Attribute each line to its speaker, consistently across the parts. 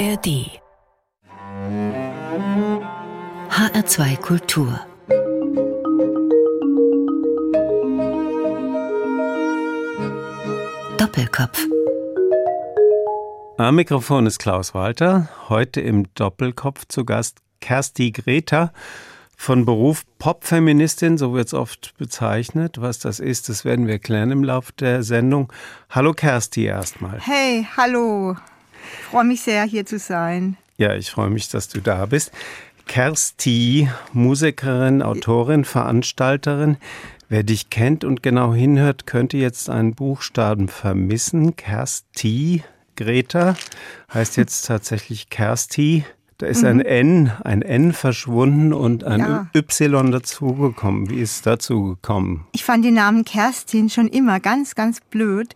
Speaker 1: ARD HR2 Kultur Doppelkopf
Speaker 2: Am Mikrofon ist Klaus Walter. Heute im Doppelkopf zu Gast Kersti Greta. Von Beruf Popfeministin, so wird es oft bezeichnet. Was das ist, das werden wir klären im Laufe der Sendung. Hallo Kersti erstmal.
Speaker 3: Hey, hallo. Ich freue mich sehr, hier zu sein.
Speaker 2: Ja, ich freue mich, dass du da bist. Kersti, Musikerin, Autorin, Veranstalterin. Wer dich kennt und genau hinhört, könnte jetzt einen Buchstaben vermissen. Kersti, Greta heißt jetzt tatsächlich Kersti. Da ist ein mhm. N, ein N verschwunden und ein ja. Y dazugekommen. Wie ist es dazu gekommen?
Speaker 3: Ich fand den Namen Kerstin schon immer ganz, ganz blöd.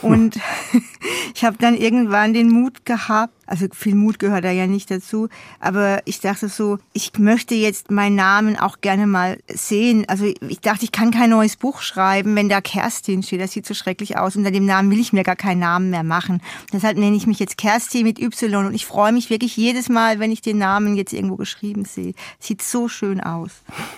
Speaker 3: Und ich habe dann irgendwann den Mut gehabt, also viel Mut gehört da ja nicht dazu. Aber ich dachte so, ich möchte jetzt meinen Namen auch gerne mal sehen. Also ich dachte, ich kann kein neues Buch schreiben, wenn da Kerstin steht. Das sieht so schrecklich aus. Unter dem Namen will ich mir gar keinen Namen mehr machen. Deshalb nenne ich mich jetzt Kerstin mit Y. Und ich freue mich wirklich jedes Mal, wenn ich den Namen jetzt irgendwo geschrieben sehe. Sieht so schön aus.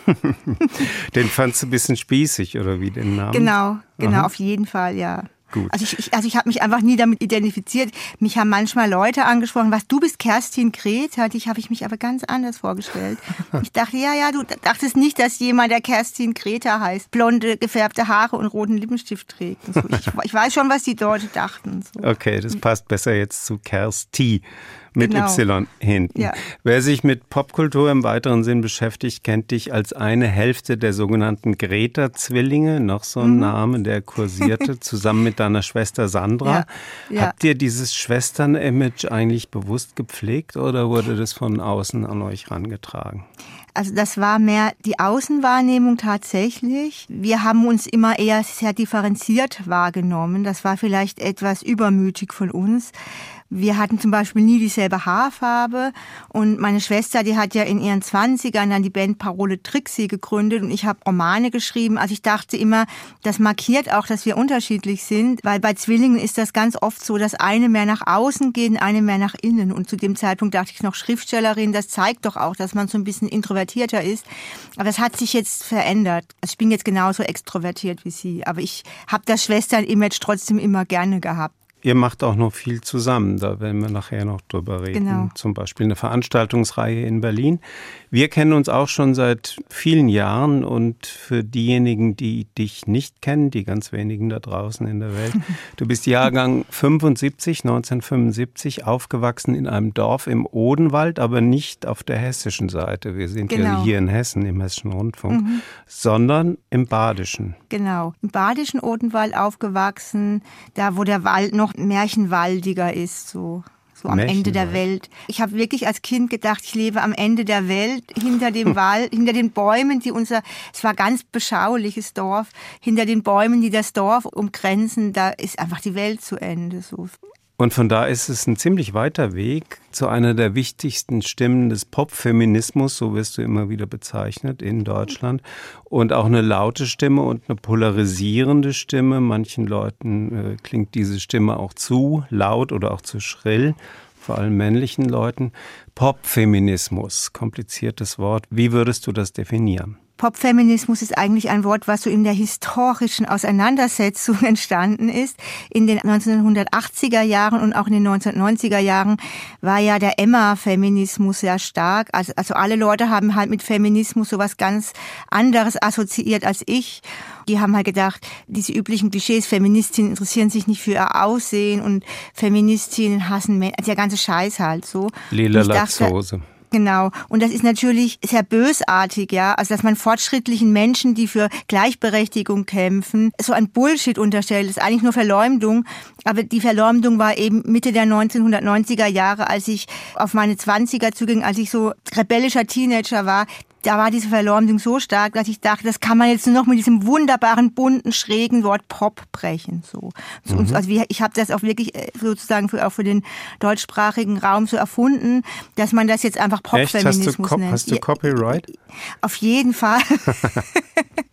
Speaker 2: den fandst du ein bisschen spießig, oder wie den Namen?
Speaker 3: Genau, genau, Aha. auf jeden Fall, ja. Gut. Also ich, ich also ich habe mich einfach nie damit identifiziert. Mich haben manchmal Leute angesprochen, was du bist Kerstin Greta, dich habe ich mich aber ganz anders vorgestellt. Ich dachte, ja, ja, du dachtest nicht, dass jemand, der Kerstin Greta heißt, blonde, gefärbte Haare und roten Lippenstift trägt. So. Ich, ich, weiß schon, was die Leute dachten.
Speaker 2: So. Okay, das passt besser jetzt zu Kersti mit genau. Y hinten. Ja. Wer sich mit Popkultur im weiteren Sinn beschäftigt, kennt dich als eine Hälfte der sogenannten Greta-Zwillinge, noch so ein mhm. Name, der kursierte, zusammen mit deiner Schwester Sandra. Ja. Ja. Habt ihr dieses Schwestern-Image eigentlich bewusst gepflegt oder wurde das von außen an euch rangetragen?
Speaker 3: Also das war mehr die Außenwahrnehmung tatsächlich. Wir haben uns immer eher sehr differenziert wahrgenommen. Das war vielleicht etwas übermütig von uns. Wir hatten zum Beispiel nie dieselbe Haarfarbe und meine Schwester, die hat ja in ihren Zwanzigern dann die Band Parole Trixie gegründet und ich habe Romane geschrieben. Also ich dachte immer, das markiert auch, dass wir unterschiedlich sind, weil bei Zwillingen ist das ganz oft so, dass eine mehr nach außen geht, eine mehr nach innen. Und zu dem Zeitpunkt dachte ich noch Schriftstellerin, das zeigt doch auch, dass man so ein bisschen introvertierter ist. Aber das hat sich jetzt verändert. Also ich bin jetzt genauso extrovertiert wie sie, aber ich habe das Schwestern-Image trotzdem immer gerne gehabt.
Speaker 2: Ihr macht auch noch viel zusammen, da werden wir nachher noch drüber reden. Genau. Zum Beispiel eine Veranstaltungsreihe in Berlin. Wir kennen uns auch schon seit vielen Jahren und für diejenigen, die dich nicht kennen, die ganz wenigen da draußen in der Welt, du bist Jahrgang 75, 1975, aufgewachsen in einem Dorf im Odenwald, aber nicht auf der hessischen Seite. Wir sind genau. ja hier in Hessen im Hessischen Rundfunk, mhm. sondern im Badischen.
Speaker 3: Genau, im Badischen Odenwald aufgewachsen, da wo der Wald noch märchenwaldiger ist, so so am Ende der Welt. Ich habe wirklich als Kind gedacht, ich lebe am Ende der Welt, hinter dem Wald, hinter den Bäumen, die unser, es war ganz beschauliches Dorf, hinter den Bäumen, die das Dorf umgrenzen, da ist einfach die Welt zu Ende. So.
Speaker 2: Und von da ist es ein ziemlich weiter Weg zu einer der wichtigsten Stimmen des Popfeminismus, so wirst du immer wieder bezeichnet in Deutschland. Und auch eine laute Stimme und eine polarisierende Stimme. Manchen Leuten äh, klingt diese Stimme auch zu laut oder auch zu schrill, vor allem männlichen Leuten. Popfeminismus, kompliziertes Wort. Wie würdest du das definieren?
Speaker 3: Popfeminismus ist eigentlich ein Wort, was so in der historischen Auseinandersetzung entstanden ist. In den 1980er Jahren und auch in den 1990er Jahren war ja der Emma-Feminismus sehr stark. Also, also alle Leute haben halt mit Feminismus so was ganz anderes assoziiert als ich. Die haben halt gedacht, diese üblichen Klischees, Feministinnen interessieren sich nicht für ihr Aussehen und Feministinnen hassen Männer, der ganze Scheiß halt so.
Speaker 2: Lila Latzhose.
Speaker 3: Genau. Und das ist natürlich sehr bösartig, ja. Also, dass man fortschrittlichen Menschen, die für Gleichberechtigung kämpfen, so ein Bullshit unterstellt, das ist eigentlich nur Verleumdung. Aber die Verleumdung war eben Mitte der 1990er Jahre, als ich auf meine 20er zuging, als ich so rebellischer Teenager war da war diese Verleumdung so stark, dass ich dachte, das kann man jetzt nur noch mit diesem wunderbaren, bunten, schrägen Wort Pop brechen. So. Mhm. Also ich habe das auch wirklich äh, sozusagen für, auch für den deutschsprachigen Raum so erfunden, dass man das jetzt einfach Popfeminismus
Speaker 2: nennt. Hast du, Hast du Copyright?
Speaker 3: Auf jeden Fall.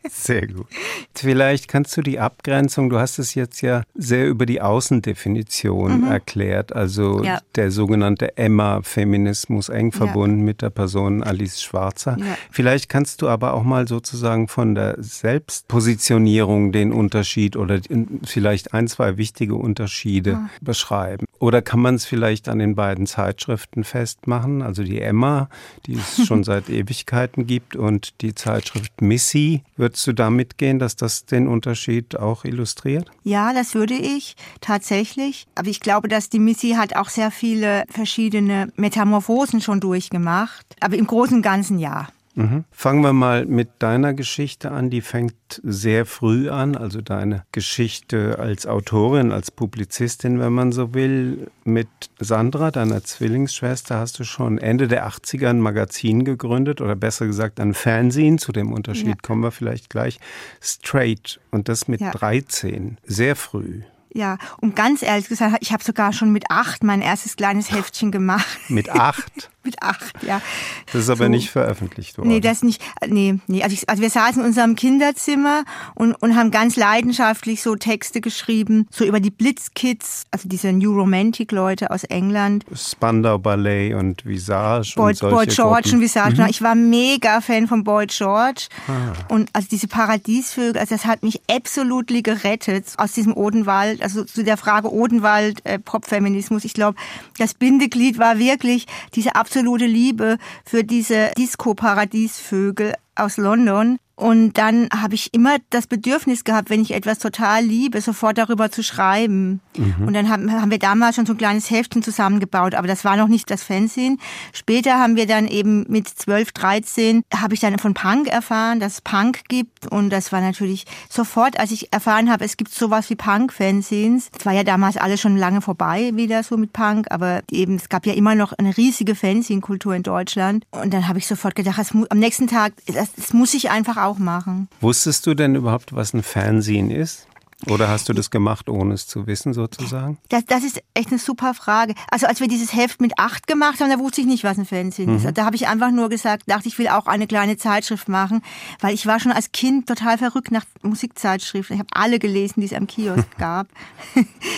Speaker 2: Sehr gut. Vielleicht kannst du die Abgrenzung, du hast es jetzt ja sehr über die Außendefinition mhm. erklärt, also ja. der sogenannte Emma-Feminismus eng verbunden ja. mit der Person Alice Schwarzer. Ja. Vielleicht kannst du aber auch mal sozusagen von der Selbstpositionierung den Unterschied oder vielleicht ein, zwei wichtige Unterschiede ah. beschreiben. Oder kann man es vielleicht an den beiden Zeitschriften festmachen, also die Emma, die es schon seit Ewigkeiten gibt und die Zeitschrift Missy. Würdest du da mitgehen, dass das den Unterschied auch illustriert?
Speaker 3: Ja, das würde ich tatsächlich. Aber ich glaube, dass die Missy hat auch sehr viele verschiedene Metamorphosen schon durchgemacht. Aber im Großen und Ganzen ja.
Speaker 2: Mhm. Fangen wir mal mit deiner Geschichte an. Die fängt sehr früh an, also deine Geschichte als Autorin, als Publizistin, wenn man so will. Mit Sandra, deiner Zwillingsschwester, hast du schon Ende der 80er ein Magazin gegründet oder besser gesagt ein Fernsehen. Zu dem Unterschied ja. kommen wir vielleicht gleich. Straight und das mit ja. 13, sehr früh.
Speaker 3: Ja, und ganz ehrlich gesagt, ich habe sogar schon mit acht mein erstes kleines Heftchen gemacht.
Speaker 2: Mit acht?
Speaker 3: mit acht, ja.
Speaker 2: Das ist aber so. nicht veröffentlicht worden.
Speaker 3: Nee, das nicht. Nee, nee. Also, ich, also wir saßen in unserem Kinderzimmer und, und haben ganz leidenschaftlich so Texte geschrieben, so über die Blitzkids, also diese New Romantic Leute aus England.
Speaker 2: Spandau Ballet und Visage
Speaker 3: Boy,
Speaker 2: und solche
Speaker 3: Boy George
Speaker 2: Gruppen.
Speaker 3: und Visage. Mhm. Ich war mega Fan von Boy George. Ah. Und also diese Paradiesvögel, also das hat mich absolut gerettet aus diesem Odenwald, also zu der Frage Odenwald, äh, Popfeminismus. Ich glaube, das Bindeglied war wirklich diese absolute Liebe für diese Disco-Paradiesvögel aus London. Und dann habe ich immer das Bedürfnis gehabt, wenn ich etwas total liebe, sofort darüber zu schreiben. Mhm. Und dann haben, haben wir damals schon so ein kleines Heftchen zusammengebaut, aber das war noch nicht das Fernsehen. Später haben wir dann eben mit 12, 13, habe ich dann von Punk erfahren, dass es Punk gibt. Und das war natürlich sofort, als ich erfahren habe, es gibt sowas wie Punk-Fanzines. Es war ja damals alles schon lange vorbei wieder so mit Punk, aber eben, es gab ja immer noch eine riesige Fanzine-Kultur in Deutschland. Und dann habe ich sofort gedacht, muss, am nächsten Tag, das, das muss ich einfach auch machen.
Speaker 2: Wusstest du denn überhaupt, was ein Fernsehen ist? Oder hast du das gemacht, ohne es zu wissen, sozusagen?
Speaker 3: Das, das ist echt eine super Frage. Also als wir dieses Heft mit acht gemacht haben, da wusste ich nicht, was ein Fernsehen mhm. ist. Da habe ich einfach nur gesagt, dachte ich will auch eine kleine Zeitschrift machen, weil ich war schon als Kind total verrückt nach Musikzeitschriften. Ich habe alle gelesen, die es am Kiosk gab.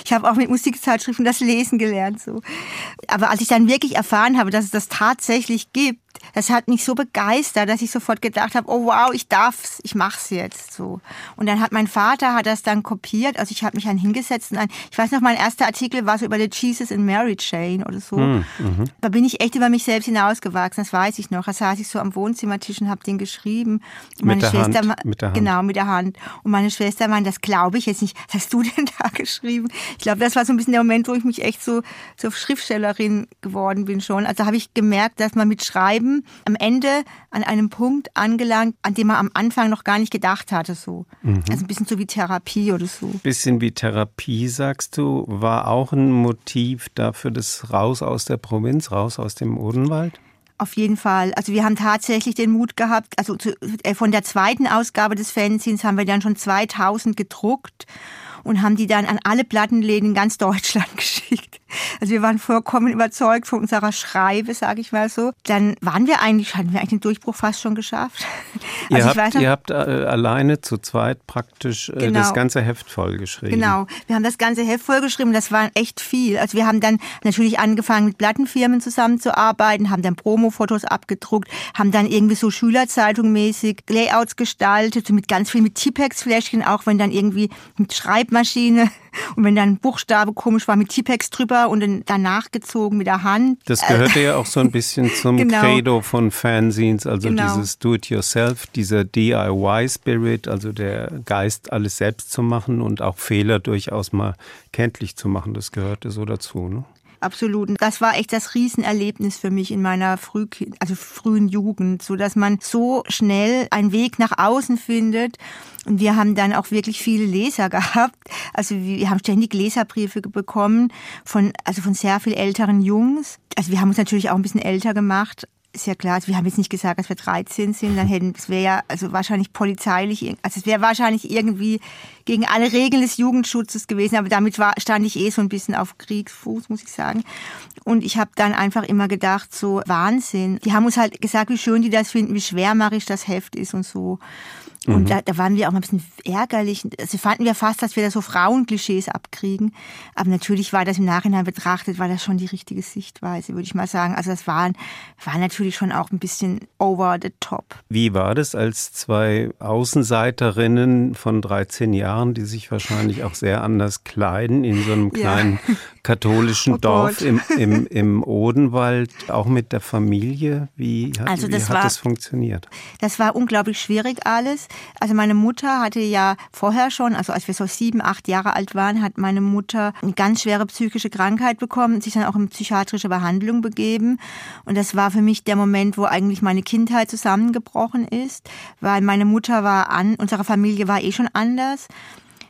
Speaker 3: ich habe auch mit Musikzeitschriften das Lesen gelernt. So. Aber als ich dann wirklich erfahren habe, dass es das tatsächlich gibt, das hat mich so begeistert, dass ich sofort gedacht habe, oh wow, ich darf's, ich mach's jetzt so. Und dann hat mein Vater hat das dann kopiert, also ich habe mich dann hingesetzt und ein, ich weiß noch, mein erster Artikel war so über die Jesus and Mary Chain oder so. Mhm. Da bin ich echt über mich selbst hinausgewachsen, das weiß ich noch. Da saß ich so am Wohnzimmertisch und habe den geschrieben. Und
Speaker 2: meine mit Schwester, Hand, mit der Hand.
Speaker 3: Genau, mit der Hand. Und meine Schwester meinte, das glaube ich jetzt nicht. Was hast du denn da geschrieben? Ich glaube, das war so ein bisschen der Moment, wo ich mich echt so zur so Schriftstellerin geworden bin schon. Also habe ich gemerkt, dass man mit Schreiben Leben am Ende an einem Punkt angelangt, an dem man am Anfang noch gar nicht gedacht hatte. So. Mhm. Also ein bisschen so wie Therapie oder so.
Speaker 2: Bisschen wie Therapie, sagst du, war auch ein Motiv dafür, das raus aus der Provinz, raus aus dem Odenwald?
Speaker 3: Auf jeden Fall. Also wir haben tatsächlich den Mut gehabt, also zu, äh, von der zweiten Ausgabe des Fanzines haben wir dann schon 2000 gedruckt und haben die dann an alle Plattenläden in ganz Deutschland geschickt. Also wir waren vollkommen überzeugt von unserer Schreibe, sage ich mal so. Dann waren wir eigentlich, hatten wir eigentlich den Durchbruch fast schon geschafft.
Speaker 2: Also ihr, habt, noch, ihr habt äh, alleine zu zweit praktisch äh, genau, das ganze Heft vollgeschrieben.
Speaker 3: Genau, wir haben das ganze Heft vollgeschrieben, das war echt viel. Also wir haben dann natürlich angefangen mit Plattenfirmen zusammenzuarbeiten, haben dann Promo-Fotos abgedruckt, haben dann irgendwie so Schülerzeitung-mäßig Layouts gestaltet, mit ganz viel mit Tipex-Fläschchen, auch wenn dann irgendwie mit Schreibmaschine und wenn dann ein Buchstabe komisch war, mit Tipex drüber und dann danach gezogen mit der Hand.
Speaker 2: Das gehörte ja auch so ein bisschen zum genau. Credo von Fanzines, also genau. dieses Do-it-yourself, dieser DIY-Spirit, also der Geist, alles selbst zu machen und auch Fehler durchaus mal kenntlich zu machen. Das gehörte so dazu. Ne?
Speaker 3: Absolut. Das war echt das Riesenerlebnis für mich in meiner früh, also frühen Jugend, so dass man so schnell einen Weg nach außen findet. Und wir haben dann auch wirklich viele Leser gehabt. Also wir haben ständig Leserbriefe bekommen von, also von sehr viel älteren Jungs. Also wir haben uns natürlich auch ein bisschen älter gemacht, ist ja klar, also wir haben jetzt nicht gesagt, dass wir 13 sind, dann hätten, es wäre ja also wahrscheinlich polizeilich, also es wäre wahrscheinlich irgendwie gegen alle Regeln des Jugendschutzes gewesen, aber damit war, stand ich eh so ein bisschen auf Kriegsfuß, muss ich sagen. Und ich habe dann einfach immer gedacht, so Wahnsinn. Die haben uns halt gesagt, wie schön die das finden, wie schwermachig das Heft ist und so. Und mhm. da, da waren wir auch mal ein bisschen ärgerlich. Also fanden wir fast, dass wir da so Frauenklischees abkriegen. Aber natürlich war das im Nachhinein betrachtet, war das schon die richtige Sichtweise, würde ich mal sagen. Also das war, war natürlich schon auch ein bisschen over the top.
Speaker 2: Wie war das als zwei Außenseiterinnen von 13 Jahren, die sich wahrscheinlich auch sehr anders kleiden in so einem kleinen ja. katholischen oh Dorf im, im, im Odenwald, auch mit der Familie? Wie hat, also das, wie hat war, das funktioniert?
Speaker 3: Das war unglaublich schwierig alles. Also meine Mutter hatte ja vorher schon, also als wir so sieben, acht Jahre alt waren, hat meine Mutter eine ganz schwere psychische Krankheit bekommen, sich dann auch in psychiatrische Behandlung begeben. Und das war für mich der Moment, wo eigentlich meine Kindheit zusammengebrochen ist, weil meine Mutter war an, unsere Familie war eh schon anders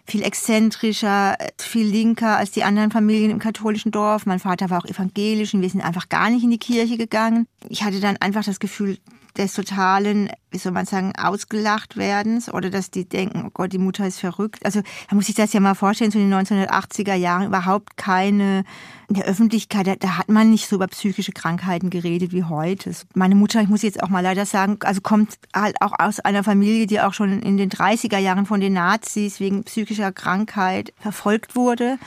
Speaker 3: viel exzentrischer, viel linker als die anderen Familien im katholischen Dorf. Mein Vater war auch evangelisch und wir sind einfach gar nicht in die Kirche gegangen. Ich hatte dann einfach das Gefühl, des totalen, wie soll man sagen, ausgelacht werdens oder dass die denken, oh Gott, die Mutter ist verrückt. Also da muss ich das ja mal vorstellen, so in den 1980er Jahren überhaupt keine, in der Öffentlichkeit, da, da hat man nicht so über psychische Krankheiten geredet wie heute. Meine Mutter, ich muss jetzt auch mal leider sagen, also kommt halt auch aus einer Familie, die auch schon in den 30er Jahren von den Nazis wegen psychischer Krankheit verfolgt wurde.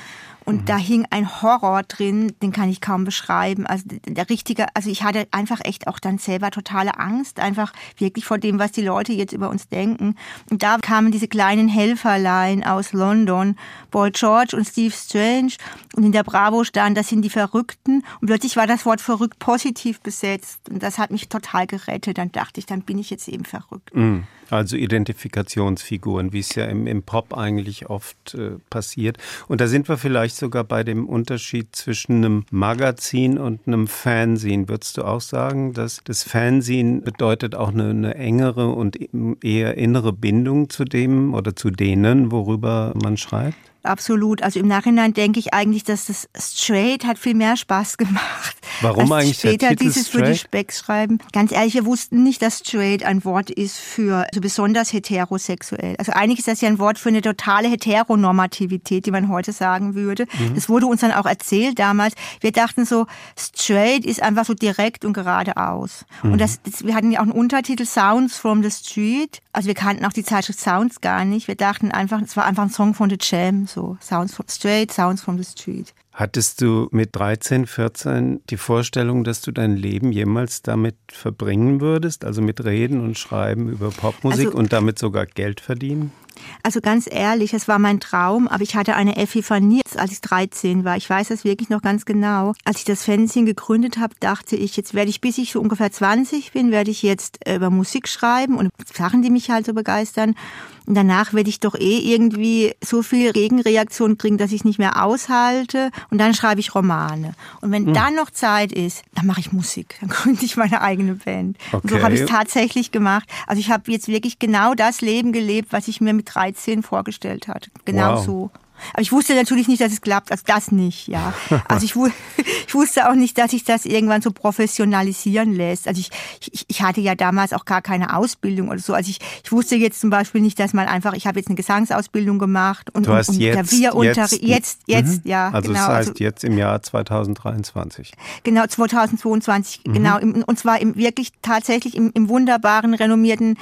Speaker 3: Und mhm. da hing ein Horror drin, den kann ich kaum beschreiben. Also der richtige, also ich hatte einfach echt auch dann selber totale Angst, einfach wirklich vor dem, was die Leute jetzt über uns denken. Und da kamen diese kleinen Helferlein aus London, Boy George und Steve Strange. Und in der Bravo stand, das sind die Verrückten. Und plötzlich war das Wort verrückt positiv besetzt. Und das hat mich total gerettet. Dann dachte ich, dann bin ich jetzt eben verrückt.
Speaker 2: Mhm. Also Identifikationsfiguren, wie es ja im, im Pop eigentlich oft äh, passiert. Und da sind wir vielleicht sogar bei dem Unterschied zwischen einem Magazin und einem Fanzine. Würdest du auch sagen, dass das Fanzine bedeutet auch eine, eine engere und eher innere Bindung zu dem oder zu denen, worüber man schreibt?
Speaker 3: Absolut. Also im Nachhinein denke ich eigentlich, dass das Straight hat viel mehr Spaß gemacht.
Speaker 2: Warum eigentlich
Speaker 3: später dieses straight? für die Specks schreiben. Ganz ehrlich, wir wussten nicht, dass Straight ein Wort ist für so besonders heterosexuell. Also eigentlich ist das ja ein Wort für eine totale Heteronormativität, die man heute sagen würde. Mhm. Das wurde uns dann auch erzählt damals. Wir dachten so, Straight ist einfach so direkt und geradeaus. Mhm. Und das, das, wir hatten ja auch einen Untertitel Sounds from the Street. Also wir kannten auch die Zeitschrift Sounds gar nicht. Wir dachten einfach, es war einfach ein Song von The Jam so Sounds from Straight, Sounds from the Street.
Speaker 2: Hattest du mit 13, 14 die Vorstellung, dass du dein Leben jemals damit verbringen würdest, also mit Reden und Schreiben über Popmusik also, und damit sogar Geld verdienen?
Speaker 3: Also ganz ehrlich, es war mein Traum, aber ich hatte eine Epiphanie, als ich 13 war. Ich weiß das wirklich noch ganz genau. Als ich das Fernsehen gegründet habe, dachte ich, jetzt werde ich, bis ich so ungefähr 20 bin, werde ich jetzt äh, über Musik schreiben und Sachen, die mich halt so begeistern. Und danach werde ich doch eh irgendwie so viel Gegenreaktion kriegen, dass ich es nicht mehr aushalte. Und dann schreibe ich Romane. Und wenn mhm. dann noch Zeit ist, dann mache ich Musik. Dann gründe ich meine eigene Band. Okay. Und so habe ich es tatsächlich gemacht. Also ich habe jetzt wirklich genau das Leben gelebt, was ich mir mit 13 vorgestellt hatte. Genau wow. so. Aber ich wusste natürlich nicht, dass es klappt, also das nicht, ja. Also ich, ich wusste auch nicht, dass sich das irgendwann so professionalisieren lässt. Also ich, ich, ich hatte ja damals auch gar keine Ausbildung oder so. Also ich, ich wusste jetzt zum Beispiel nicht, dass man einfach, ich habe jetzt eine Gesangsausbildung gemacht und,
Speaker 2: du hast und, und
Speaker 3: jetzt,
Speaker 2: Klavierunterricht.
Speaker 3: Jetzt, jetzt, jetzt mhm. ja.
Speaker 2: Also genau. das heißt also, jetzt im Jahr 2023.
Speaker 3: Genau, 2022, mhm. genau. Und zwar im, wirklich tatsächlich im, im wunderbaren, renommierten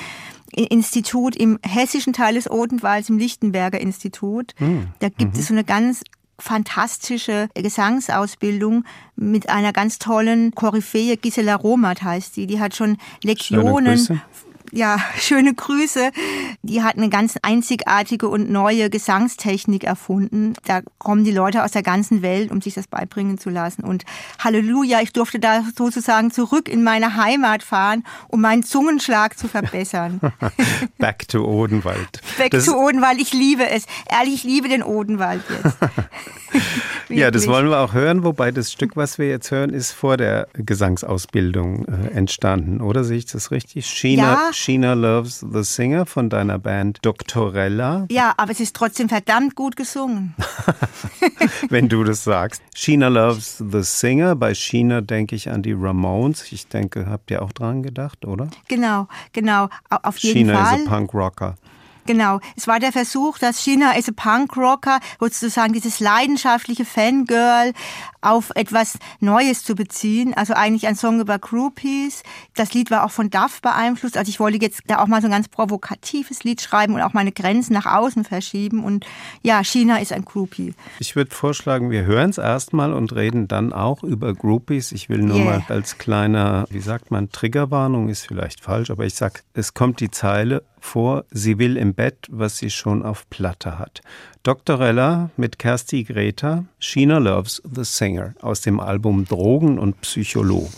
Speaker 3: Institut im hessischen Teil des Odenwalds, im Lichtenberger Institut. Mhm. Da gibt mhm. es so eine ganz fantastische Gesangsausbildung mit einer ganz tollen Koryphäe, Gisela Romat heißt sie. Die hat schon Lektionen ja, schöne Grüße. Die hat eine ganz einzigartige und neue Gesangstechnik erfunden. Da kommen die Leute aus der ganzen Welt, um sich das beibringen zu lassen. Und Halleluja, ich durfte da sozusagen zurück in meine Heimat fahren, um meinen Zungenschlag zu verbessern.
Speaker 2: Back to Odenwald.
Speaker 3: Back das to Odenwald, ich liebe es. Ehrlich, ich liebe den Odenwald jetzt.
Speaker 2: ja, das wollen wir auch hören, wobei das Stück, was wir jetzt hören, ist vor der Gesangsausbildung äh, entstanden, oder sehe ich das richtig? China, ja. China Loves the Singer von deiner Band Doctorella.
Speaker 3: Ja, aber es ist trotzdem verdammt gut gesungen.
Speaker 2: Wenn du das sagst. China Loves the Singer. Bei China denke ich an die Ramones. Ich denke, habt ihr auch dran gedacht, oder?
Speaker 3: Genau, genau. Auf jeden
Speaker 2: China
Speaker 3: Fall.
Speaker 2: China ist ein Punk Rocker.
Speaker 3: Genau. Es war der Versuch, dass China ist ein Punkrocker, sozusagen dieses leidenschaftliche Fangirl auf etwas Neues zu beziehen. Also eigentlich ein Song über Groupies. Das Lied war auch von Duff beeinflusst. Also ich wollte jetzt da auch mal so ein ganz provokatives Lied schreiben und auch meine Grenzen nach außen verschieben. Und ja, China ist ein Groupie.
Speaker 2: Ich würde vorschlagen, wir hören es erstmal und reden dann auch über Groupies. Ich will nur yeah. mal als kleiner, wie sagt man, Triggerwarnung ist vielleicht falsch, aber ich sag, es kommt die Zeile vor, sie will im Bett, was sie schon auf Platte hat. Dr. Rella mit Kersti Greta, Sheena Loves the Singer aus dem Album Drogen und Psychologen.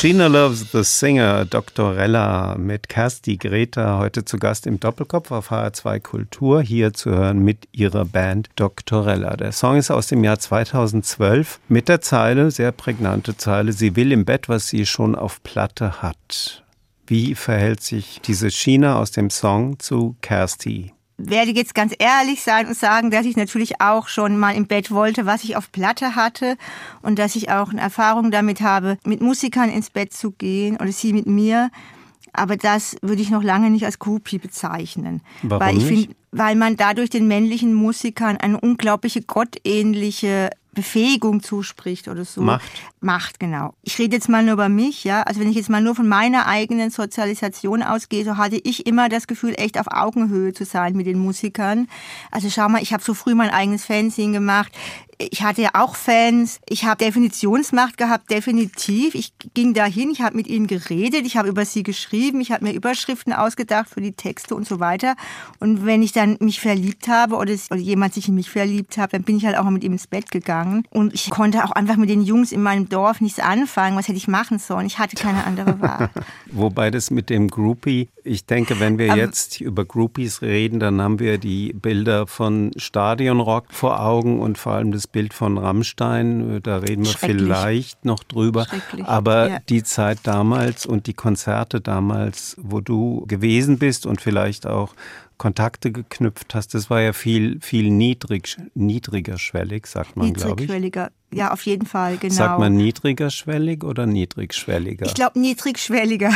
Speaker 2: Gina Loves the Singer, Dr. Rella mit Kersti Greta, heute zu Gast im Doppelkopf auf HR2 Kultur, hier zu hören mit ihrer Band Dr. Rella. Der Song ist aus dem Jahr 2012 mit der Zeile, sehr prägnante Zeile, sie will im Bett, was sie schon auf Platte hat. Wie verhält sich diese China aus dem Song zu Kersti?
Speaker 3: Werde jetzt ganz ehrlich sein und sagen, dass ich natürlich auch schon mal im Bett wollte, was ich auf Platte hatte und dass ich auch eine Erfahrung damit habe, mit Musikern ins Bett zu gehen oder sie mit mir. Aber das würde ich noch lange nicht als Groupie bezeichnen.
Speaker 2: Warum weil ich finde,
Speaker 3: weil man dadurch den männlichen Musikern eine unglaubliche gottähnliche Befähigung zuspricht oder so.
Speaker 2: Macht.
Speaker 3: Macht, genau. Ich rede jetzt mal nur über mich, ja. Also wenn ich jetzt mal nur von meiner eigenen Sozialisation ausgehe, so hatte ich immer das Gefühl, echt auf Augenhöhe zu sein mit den Musikern. Also schau mal, ich habe so früh mein eigenes Fanzine gemacht ich hatte ja auch Fans. Ich habe Definitionsmacht gehabt, definitiv. Ich ging dahin, ich habe mit ihnen geredet, ich habe über sie geschrieben, ich habe mir Überschriften ausgedacht für die Texte und so weiter. Und wenn ich dann mich verliebt habe oder, oder jemand sich in mich verliebt hat, dann bin ich halt auch mit ihm ins Bett gegangen. Und ich konnte auch einfach mit den Jungs in meinem Dorf nichts anfangen. Was hätte ich machen sollen? Ich hatte keine andere Wahl.
Speaker 2: Wobei das mit dem Groupie, ich denke, wenn wir Aber jetzt über Groupies reden, dann haben wir die Bilder von Stadionrock vor Augen und vor allem das Bild von Rammstein, äh, da reden wir vielleicht noch drüber. Aber ja. die Zeit damals und die Konzerte damals, wo du gewesen bist und vielleicht auch Kontakte geknüpft hast, das war ja viel, viel niedrig, niedriger schwellig, sagt man, glaube ich.
Speaker 3: Niedrigschwelliger, ja, auf jeden Fall, genau.
Speaker 2: Sagt man niedriger schwellig oder niedrigschwelliger?
Speaker 3: Ich glaube niedrigschwelliger.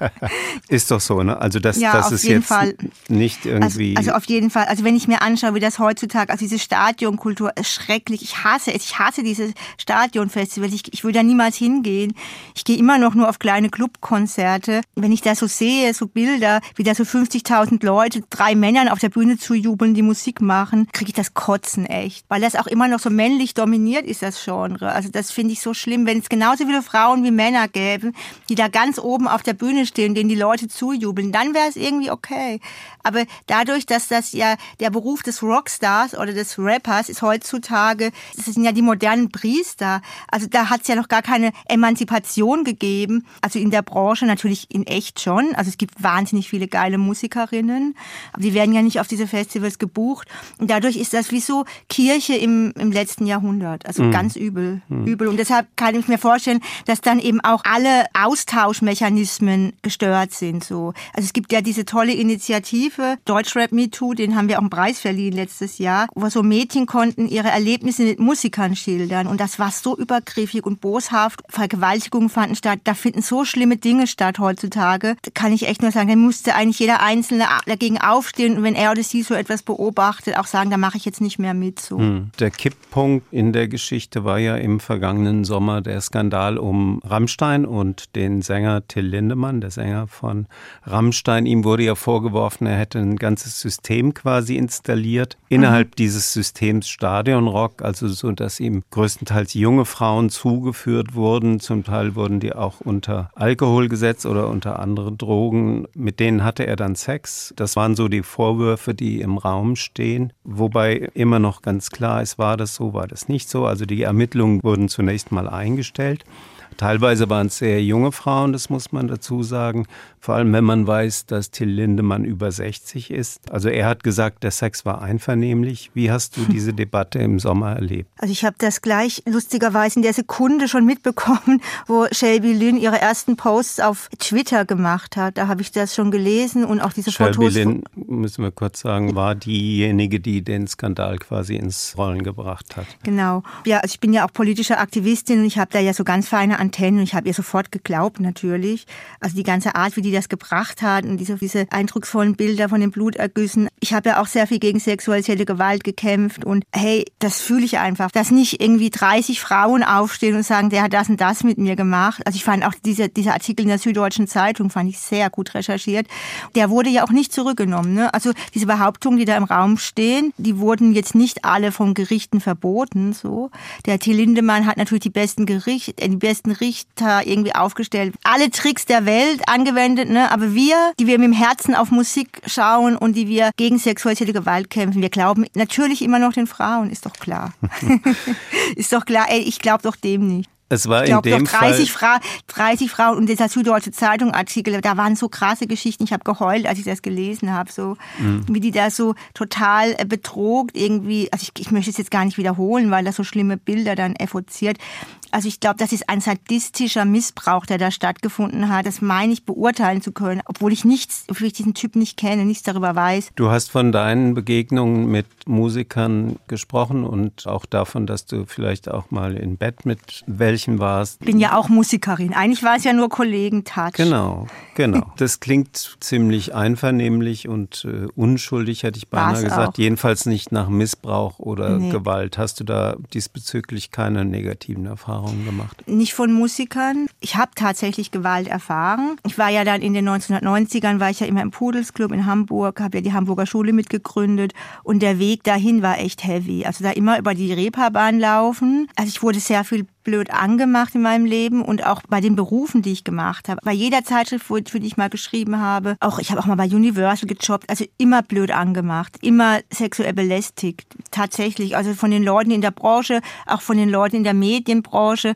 Speaker 2: ist doch so, ne? Also das, ja, das ist jetzt Fall. nicht also, irgendwie.
Speaker 3: Also, also, auf jeden Fall. Also wenn ich mir anschaue, wie das heutzutage, also diese Stadionkultur ist schrecklich. Ich hasse es. Ich hasse diese Stadionfestivals. Ich, ich würde da niemals hingehen. Ich gehe immer noch nur auf kleine Clubkonzerte. Wenn ich da so sehe, so Bilder, wie da so 50.000 Leute drei Männern auf der Bühne zujubeln, die Musik machen, kriege ich das Kotzen echt. Weil das auch immer noch so männlich dominiert ist, das Genre. Also das finde ich so schlimm, wenn es genauso viele Frauen wie Männer gäbe, die da ganz oben auf der Bühne stehen, denen die Leute zujubeln, dann wäre es irgendwie okay. Aber dadurch, dass das ja der Beruf des Rockstars oder des Rappers ist heutzutage, das sind ja die modernen Priester. Also da hat es ja noch gar keine Emanzipation gegeben. Also in der Branche natürlich in echt schon. Also es gibt wahnsinnig viele geile Musikerinnen, aber die werden ja nicht auf diese Festivals gebucht. Und dadurch ist das wie so Kirche im, im letzten Jahrhundert. Also mhm. ganz übel, mhm. übel. Und deshalb kann ich mir vorstellen, dass dann eben auch alle Austauschmechanismen gestört sind. So. Also es gibt ja diese tolle Initiative Deutschrap Me Too, den haben wir auch einen Preis verliehen letztes Jahr, wo so Mädchen konnten ihre Erlebnisse mit Musikern schildern. Und das war so übergriffig und boshaft. Vergewaltigungen fanden statt. Da finden so schlimme Dinge statt heutzutage. Da kann ich echt nur sagen, da musste eigentlich jeder Einzelne dagegen aufstehen und wenn er oder sie so etwas beobachtet, auch sagen, da mache ich jetzt nicht mehr mit. So. Hm.
Speaker 2: Der Kipppunkt in der Geschichte war ja im vergangenen Sommer der Skandal um Rammstein und den Sänger Till Lindemann, der Sänger von Rammstein. Ihm wurde ja vorgeworfen, er hätte ein ganzes System quasi installiert. Innerhalb mhm. dieses Systems Stadionrock, also so, dass ihm größtenteils junge Frauen zugeführt wurden. Zum Teil wurden die auch unter Alkohol gesetzt oder unter andere Drogen. Mit denen hatte er dann Sex. Das waren so die Vorwürfe, die im Raum stehen. Wobei immer noch ganz klar ist, war das so, war das nicht so. Also die Ermittlungen wurden zunächst mal eingestellt. Teilweise waren es sehr junge Frauen, das muss man dazu sagen. Vor allem, wenn man weiß, dass Till Lindemann über 60 ist. Also er hat gesagt, der Sex war einvernehmlich. Wie hast du diese Debatte im Sommer erlebt?
Speaker 3: Also ich habe das gleich lustigerweise in der Sekunde schon mitbekommen, wo Shelby Lynn ihre ersten Posts auf Twitter gemacht hat. Da habe ich das schon gelesen und auch diese
Speaker 2: Shelby
Speaker 3: Fotos.
Speaker 2: Shelby Lynn, müssen wir kurz sagen, war diejenige, die den Skandal quasi ins Rollen gebracht hat.
Speaker 3: Genau. Ja, also ich bin ja auch politische Aktivistin und ich habe da ja so ganz feine Antennen ich habe ihr sofort geglaubt natürlich. Also die ganze Art, wie die das gebracht hat und diese, diese eindrucksvollen Bilder von den Blutergüssen. Ich habe ja auch sehr viel gegen sexualisierte Gewalt gekämpft und hey, das fühle ich einfach, dass nicht irgendwie 30 Frauen aufstehen und sagen, der hat das und das mit mir gemacht. Also ich fand auch diese, dieser Artikel in der Süddeutschen Zeitung fand ich sehr gut recherchiert. Der wurde ja auch nicht zurückgenommen. Ne? Also diese Behauptungen, die da im Raum stehen, die wurden jetzt nicht alle von Gerichten verboten. So, der Till Lindemann hat natürlich die besten Gerichte, die besten Richter irgendwie aufgestellt, alle Tricks der Welt angewendet, ne? aber wir, die wir mit dem Herzen auf Musik schauen und die wir gegen sexualisierte Gewalt kämpfen, wir glauben natürlich immer noch den Frauen, ist doch klar. ist doch klar, ey, ich glaube doch dem nicht.
Speaker 2: Es war ich glaube, in dem 30,
Speaker 3: Fall Fra 30 Frauen und dieser Süddeutsche Zeitung Artikel, da waren so krasse Geschichten. Ich habe geheult, als ich das gelesen habe, so mhm. wie die da so total äh, betrogt irgendwie. Also ich, ich möchte es jetzt gar nicht wiederholen, weil das so schlimme Bilder dann evoziert. Also ich glaube, das ist ein sadistischer Missbrauch, der da stattgefunden hat. Das meine ich beurteilen zu können, obwohl ich nichts, obwohl ich diesen Typ nicht kenne, nichts darüber weiß.
Speaker 2: Du hast von deinen Begegnungen mit Musikern gesprochen und auch davon, dass du vielleicht auch mal in Bett mit welchen warst.
Speaker 3: Ich bin ja auch Musikerin. Eigentlich war es ja nur Kollegentouch.
Speaker 2: Genau, genau. Das klingt ziemlich einvernehmlich und äh, unschuldig, hätte ich beinahe War's gesagt. Auch. Jedenfalls nicht nach Missbrauch oder nee. Gewalt. Hast du da diesbezüglich keine negativen Erfahrungen? Erfahrungen gemacht?
Speaker 3: Nicht von Musikern. Ich habe tatsächlich Gewalt erfahren. Ich war ja dann in den 1990ern, war ich ja immer im Pudelsclub in Hamburg, habe ja die Hamburger Schule mitgegründet und der Weg dahin war echt heavy. Also da immer über die Reeperbahn laufen. Also ich wurde sehr viel blöd angemacht in meinem Leben und auch bei den Berufen, die ich gemacht habe. Bei jeder Zeitschrift, für die ich mal geschrieben habe, auch ich habe auch mal bei Universal gejobbt, also immer blöd angemacht, immer sexuell belästigt. Tatsächlich, also von den Leuten in der Branche, auch von den Leuten in der Medienbranche.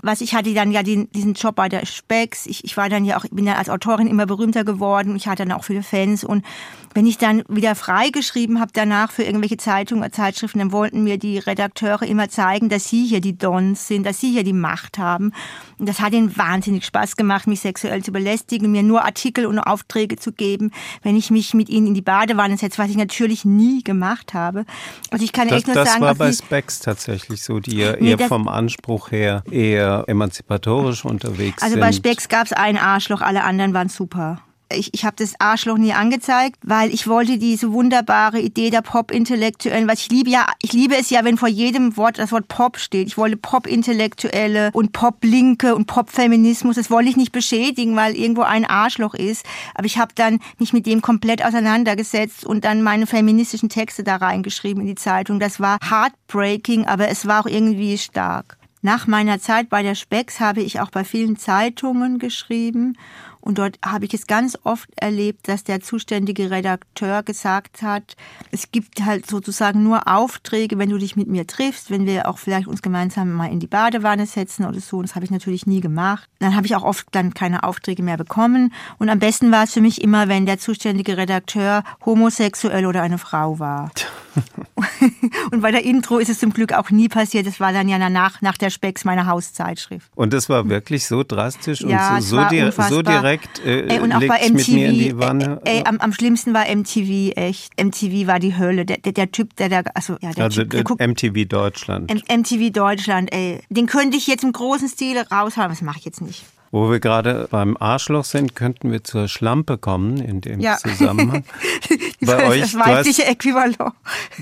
Speaker 3: Was ich hatte dann ja den, diesen Job bei der Specs. Ich, ich war dann ja auch, bin ja als Autorin immer berühmter geworden. Ich hatte dann auch viele Fans und wenn ich dann wieder freigeschrieben habe danach für irgendwelche Zeitungen oder Zeitschriften, dann wollten mir die Redakteure immer zeigen, dass sie hier die Dons sind, dass sie hier die Macht haben. Und das hat ihnen wahnsinnig Spaß gemacht, mich sexuell zu belästigen, mir nur Artikel und Aufträge zu geben, wenn ich mich mit ihnen in die Badewanne setze, was ich natürlich nie gemacht habe.
Speaker 2: Also ich kann das, echt nur das sagen, das war bei Specs tatsächlich so, die ja nee, eher vom Anspruch her eher emanzipatorisch unterwegs
Speaker 3: also
Speaker 2: sind.
Speaker 3: Also bei Specs gab es ein Arschloch, alle anderen waren super ich, ich habe das Arschloch nie angezeigt, weil ich wollte diese wunderbare Idee der Pop-Intellektuellen, was ich liebe ja, ich liebe es ja, wenn vor jedem Wort das Wort Pop steht. Ich wollte Pop-Intellektuelle und Pop-Linke und Pop-Feminismus. Das wollte ich nicht beschädigen, weil irgendwo ein Arschloch ist. Aber ich habe dann mich mit dem komplett auseinandergesetzt und dann meine feministischen Texte da reingeschrieben in die Zeitung. Das war heartbreaking, aber es war auch irgendwie stark. Nach meiner Zeit bei der Specks habe ich auch bei vielen Zeitungen geschrieben und dort habe ich es ganz oft erlebt, dass der zuständige Redakteur gesagt hat, es gibt halt sozusagen nur Aufträge, wenn du dich mit mir triffst, wenn wir auch vielleicht uns gemeinsam mal in die Badewanne setzen oder so. Und das habe ich natürlich nie gemacht. Dann habe ich auch oft dann keine Aufträge mehr bekommen. Und am besten war es für mich immer, wenn der zuständige Redakteur homosexuell oder eine Frau war. und bei der Intro ist es zum Glück auch nie passiert. Das war dann ja danach, nach der Specks, meine Hauszeitschrift.
Speaker 2: Und das war wirklich so drastisch ja, und so, so, di so, direkt äh, ey, und auch bei MTV, mit mir in die Wanne.
Speaker 3: Ey, ey, am, am, schlimmsten war MTV, echt. MTV war die Hölle. Der, der, der Typ, der da, also, ja, der
Speaker 2: also
Speaker 3: typ, der
Speaker 2: guckt, MTV Deutschland.
Speaker 3: M MTV Deutschland, ey. Den könnte ich jetzt im großen Stil raushauen, das mache ich jetzt nicht.
Speaker 2: Wo wir gerade beim Arschloch sind, könnten wir zur Schlampe kommen in dem ja. Zusammenhang.
Speaker 3: bei euch, das weibliche Äquivalent.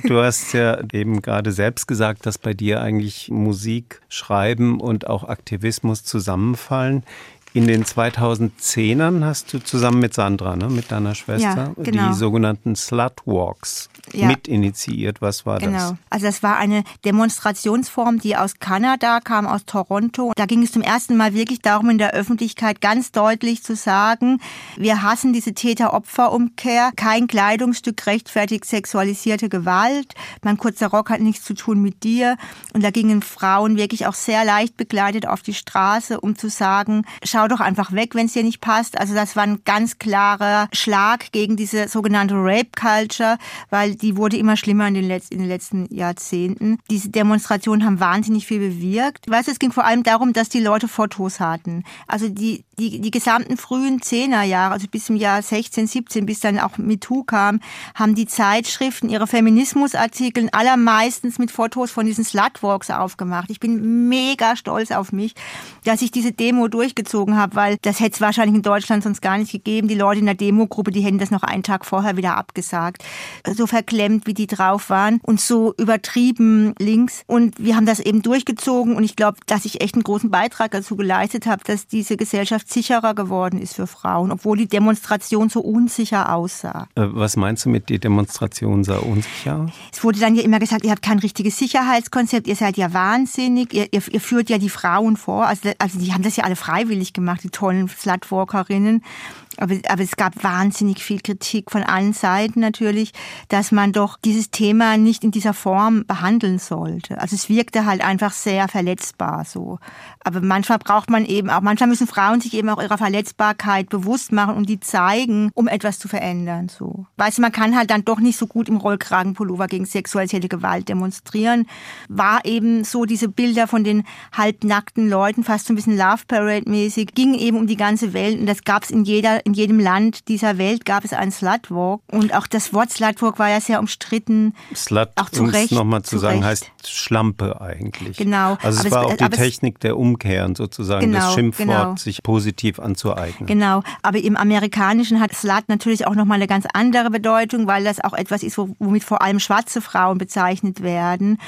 Speaker 2: Du hast ja eben gerade selbst gesagt, dass bei dir eigentlich Musik, Schreiben und auch Aktivismus zusammenfallen. In den 2010ern hast du zusammen mit Sandra, ne, mit deiner Schwester, ja, genau. die sogenannten Slutwalks ja. mitinitiiert. Was war
Speaker 3: genau.
Speaker 2: das?
Speaker 3: Genau. Also das war eine Demonstrationsform, die aus Kanada kam, aus Toronto. Da ging es zum ersten Mal wirklich darum, in der Öffentlichkeit ganz deutlich zu sagen, wir hassen diese Täter-Opfer-Umkehr. Kein Kleidungsstück rechtfertigt sexualisierte Gewalt. Mein kurzer Rock hat nichts zu tun mit dir. Und da gingen Frauen wirklich auch sehr leicht begleitet auf die Straße, um zu sagen, schau schau doch einfach weg, wenn es dir nicht passt. Also das war ein ganz klarer Schlag gegen diese sogenannte Rape Culture, weil die wurde immer schlimmer in den, letzten, in den letzten Jahrzehnten. Diese Demonstrationen haben wahnsinnig viel bewirkt. Weißt du, es ging vor allem darum, dass die Leute Fotos hatten. Also die, die, die gesamten frühen Zehnerjahre, also bis zum Jahr 16, 17, bis dann auch MeToo kam, haben die Zeitschriften ihre Feminismusartikel allermeistens mit Fotos von diesen Slutwalks aufgemacht. Ich bin mega stolz auf mich, dass ich diese Demo durchgezogen gezogen habe, weil das hätte es wahrscheinlich in Deutschland sonst gar nicht gegeben. Die Leute in der Demogruppe, die hätten das noch einen Tag vorher wieder abgesagt. So verklemmt, wie die drauf waren und so übertrieben links. Und wir haben das eben durchgezogen und ich glaube, dass ich echt einen großen Beitrag dazu geleistet habe, dass diese Gesellschaft sicherer geworden ist für Frauen, obwohl die Demonstration so unsicher aussah.
Speaker 2: Äh, was meinst du mit, die Demonstration sah unsicher?
Speaker 3: Es wurde dann ja immer gesagt, ihr habt kein richtiges Sicherheitskonzept, ihr seid ja wahnsinnig, ihr, ihr, ihr führt ja die Frauen vor. Also, also die haben das ja alle freiwillig gemacht die tollen Slutwalkerinnen. Aber, aber es gab wahnsinnig viel Kritik von allen Seiten natürlich, dass man doch dieses Thema nicht in dieser Form behandeln sollte. Also es wirkte halt einfach sehr verletzbar so. Aber manchmal braucht man eben auch, manchmal müssen Frauen sich eben auch ihrer Verletzbarkeit bewusst machen und die zeigen, um etwas zu verändern. So. Weißt du, man kann halt dann doch nicht so gut im Rollkragenpullover gegen sexualisierte Gewalt demonstrieren. War eben so diese Bilder von den halbnackten Leuten, fast so ein bisschen Love Parade-mäßig, ging eben um die ganze Welt und das gab es in jeder, jedem Land dieser Welt gab es einen Slutwalk und auch das Wort Slutwalk war ja sehr umstritten.
Speaker 2: Slut, auch zu um Recht, es nochmal zu, zu sagen, heißt Schlampe eigentlich.
Speaker 3: Genau.
Speaker 2: Also es war es, auch die Technik der um umkehren, sozusagen genau, das Schimpfwort genau. sich positiv anzueignen.
Speaker 3: Genau, aber im Amerikanischen hat Slut natürlich auch nochmal eine ganz andere Bedeutung, weil das auch etwas ist, womit vor allem schwarze Frauen bezeichnet werden.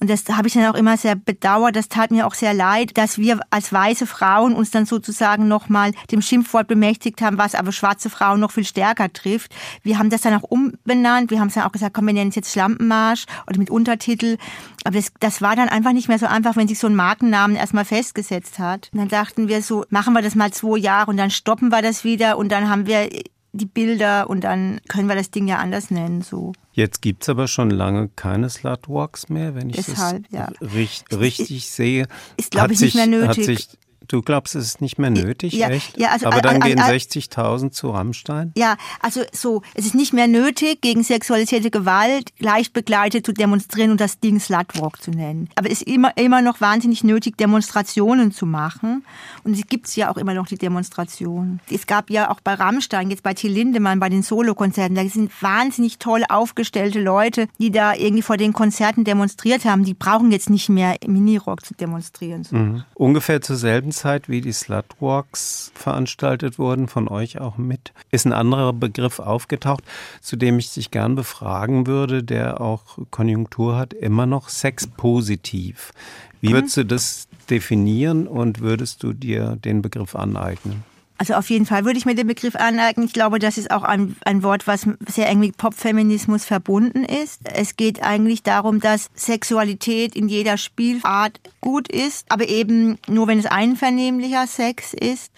Speaker 3: Und das habe ich dann auch immer sehr bedauert. Das tat mir auch sehr leid, dass wir als weiße Frauen uns dann sozusagen nochmal dem Schimpfwort bemächtigt haben, was aber schwarze Frauen noch viel stärker trifft. Wir haben das dann auch umbenannt. Wir haben es dann auch gesagt, komm, wir nennen es jetzt Schlampenmarsch oder mit Untertitel. Aber das, das war dann einfach nicht mehr so einfach, wenn sich so ein Markennamen erstmal festgesetzt hat. Und dann dachten wir so, machen wir das mal zwei Jahre und dann stoppen wir das wieder und dann haben wir die Bilder und dann können wir das Ding ja anders nennen. So.
Speaker 2: Jetzt gibt es aber schon lange keine Slutwalks mehr, wenn ich Deshalb, das ja. richtig, richtig sehe.
Speaker 3: Ist, glaube ich, nicht mehr nötig.
Speaker 2: Du glaubst, es ist nicht mehr nötig,
Speaker 3: ja,
Speaker 2: echt?
Speaker 3: Ja, also,
Speaker 2: Aber dann also, gehen 60.000 zu Rammstein?
Speaker 3: Ja, also so, es ist nicht mehr nötig, gegen sexualisierte Gewalt leicht begleitet zu demonstrieren und das Ding Slutwalk zu nennen. Aber es ist immer, immer noch wahnsinnig nötig, Demonstrationen zu machen. Und es gibt ja auch immer noch die Demonstrationen. Es gab ja auch bei Rammstein, jetzt bei Till Lindemann, bei den Solokonzerten, da sind wahnsinnig toll aufgestellte Leute, die da irgendwie vor den Konzerten demonstriert haben. Die brauchen jetzt nicht mehr Minirock zu demonstrieren.
Speaker 2: Mhm. Ungefähr zur selben Zeit, wie die Slutwalks veranstaltet wurden, von euch auch mit, ist ein anderer Begriff aufgetaucht, zu dem ich dich gern befragen würde, der auch Konjunktur hat, immer noch sexpositiv. Wie würdest du das definieren und würdest du dir den Begriff aneignen?
Speaker 4: Also auf jeden Fall würde ich mir den Begriff aneignen. Ich glaube, das ist auch ein, ein Wort, was sehr eng mit Popfeminismus verbunden ist. Es geht eigentlich darum, dass Sexualität in jeder Spielart gut ist, aber eben nur, wenn es einvernehmlicher Sex ist.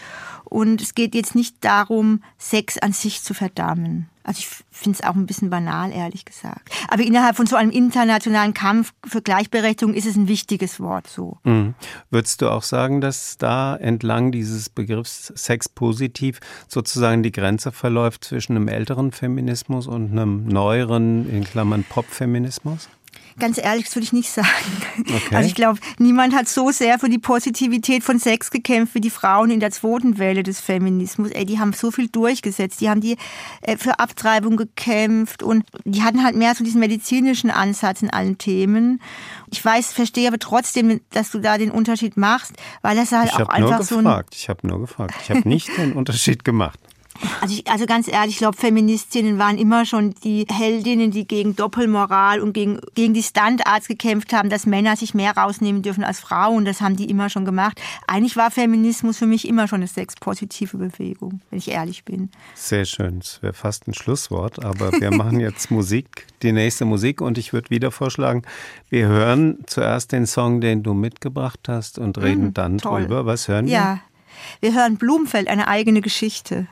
Speaker 4: Und es geht jetzt nicht darum, Sex an sich zu verdammen. Also ich finde es auch ein bisschen banal, ehrlich gesagt. Aber innerhalb von so einem internationalen Kampf für Gleichberechtigung ist es ein wichtiges Wort so.
Speaker 2: Mhm. Würdest du auch sagen, dass da entlang dieses Begriffs Sex positiv sozusagen die Grenze verläuft zwischen einem älteren Feminismus und einem neueren, in Klammern Pop-Feminismus?
Speaker 4: Ganz ehrlich, das würde ich nicht sagen. Okay. Also ich glaube, niemand hat so sehr für die Positivität von Sex gekämpft wie die Frauen in der zweiten Welle des Feminismus. Ey, die haben so viel durchgesetzt. Die haben die äh, für Abtreibung gekämpft und die hatten halt mehr so diesen medizinischen Ansatz in allen Themen. Ich weiß, verstehe aber trotzdem, dass du da den Unterschied machst, weil das halt ich auch einfach so
Speaker 2: ein... Ich habe nur gefragt. Ich habe nicht den Unterschied gemacht.
Speaker 4: Also, ich, also ganz ehrlich, ich glaube, Feministinnen waren immer schon die Heldinnen, die gegen Doppelmoral und gegen, gegen die Standards gekämpft haben, dass Männer sich mehr rausnehmen dürfen als Frauen. Das haben die immer schon gemacht. Eigentlich war Feminismus für mich immer schon eine sexpositive Bewegung, wenn ich ehrlich bin.
Speaker 2: Sehr schön. Das wäre fast ein Schlusswort, aber wir machen jetzt Musik, die nächste Musik und ich würde wieder vorschlagen, wir hören zuerst den Song, den du mitgebracht hast und reden mm, dann toll. drüber. Was hören wir?
Speaker 4: Ja, wir hören Blumenfeld, eine eigene Geschichte.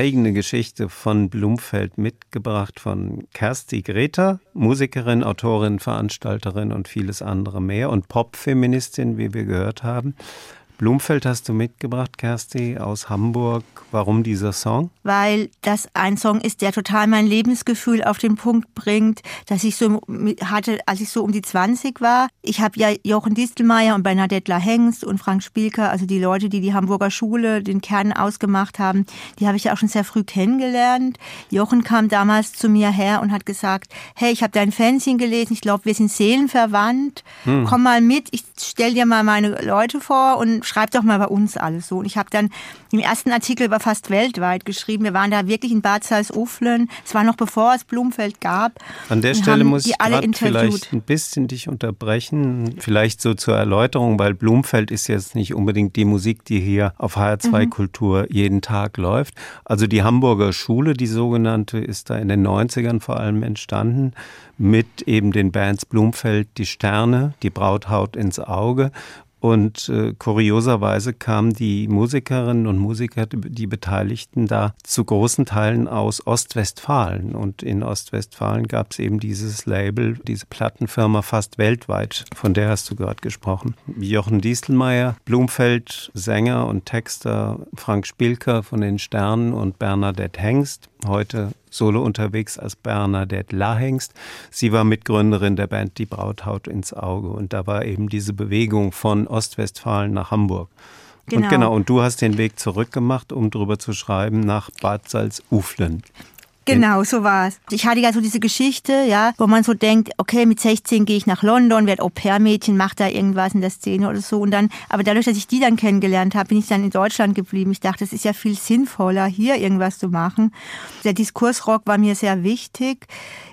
Speaker 2: Eigene Geschichte von Blumfeld mitgebracht von Kersti Greta, Musikerin, Autorin, Veranstalterin und vieles andere mehr und Popfeministin, wie wir gehört haben. Blumfeld hast du mitgebracht, Kersti, aus Hamburg. Warum dieser Song?
Speaker 3: Weil das ein Song ist, der total mein Lebensgefühl auf den Punkt bringt, dass ich so hatte, als ich so um die 20 war. Ich habe ja Jochen Distelmeier und Bernadette Hengst und Frank Spielker, also die Leute, die die Hamburger Schule, den Kern ausgemacht haben, die habe ich ja auch schon sehr früh kennengelernt. Jochen kam damals zu mir her und hat gesagt, hey, ich habe dein Fanzine gelesen, ich glaube, wir sind seelenverwandt. Hm. Komm mal mit, ich stell dir mal meine Leute vor und schreib doch mal bei uns alles so. Und ich habe dann im ersten Artikel war fast weltweit geschrieben. Wir waren da wirklich in Bad Salzuflen. Es war noch bevor es Blumfeld gab.
Speaker 2: An der Stelle muss ich vielleicht ein bisschen dich unterbrechen. Vielleicht so zur Erläuterung, weil Blumfeld ist jetzt nicht unbedingt die Musik, die hier auf HR2 mhm. Kultur jeden Tag läuft. Also die Hamburger Schule, die sogenannte, ist da in den 90ern vor allem entstanden mit eben den Bands Blumfeld, die Sterne, die Brauthaut ins Auge und äh, kurioserweise kamen die Musikerinnen und Musiker, die Beteiligten da zu großen Teilen aus Ostwestfalen. Und in Ostwestfalen gab es eben dieses Label, diese Plattenfirma fast weltweit, von der hast du gerade gesprochen. Jochen Dieselmeier, Blumfeld, Sänger und Texter, Frank Spielker von den Sternen und Bernadette Hengst, heute solo unterwegs als Bernadette Lahengst. Sie war Mitgründerin der Band Die Brauthaut ins Auge und da war eben diese Bewegung von Ostwestfalen nach Hamburg. Genau. Und genau, und du hast den Weg zurückgemacht, um darüber zu schreiben, nach Bad Salzuflen.
Speaker 3: Genau, so war es. Ich hatte ja so diese Geschichte, ja, wo man so denkt, okay, mit 16 gehe ich nach London, werde Au-pair-Mädchen, mache da irgendwas in der Szene oder so. Und dann, aber dadurch, dass ich die dann kennengelernt habe, bin ich dann in Deutschland geblieben. Ich dachte, es ist ja viel sinnvoller, hier irgendwas zu machen. Der Diskursrock war mir sehr wichtig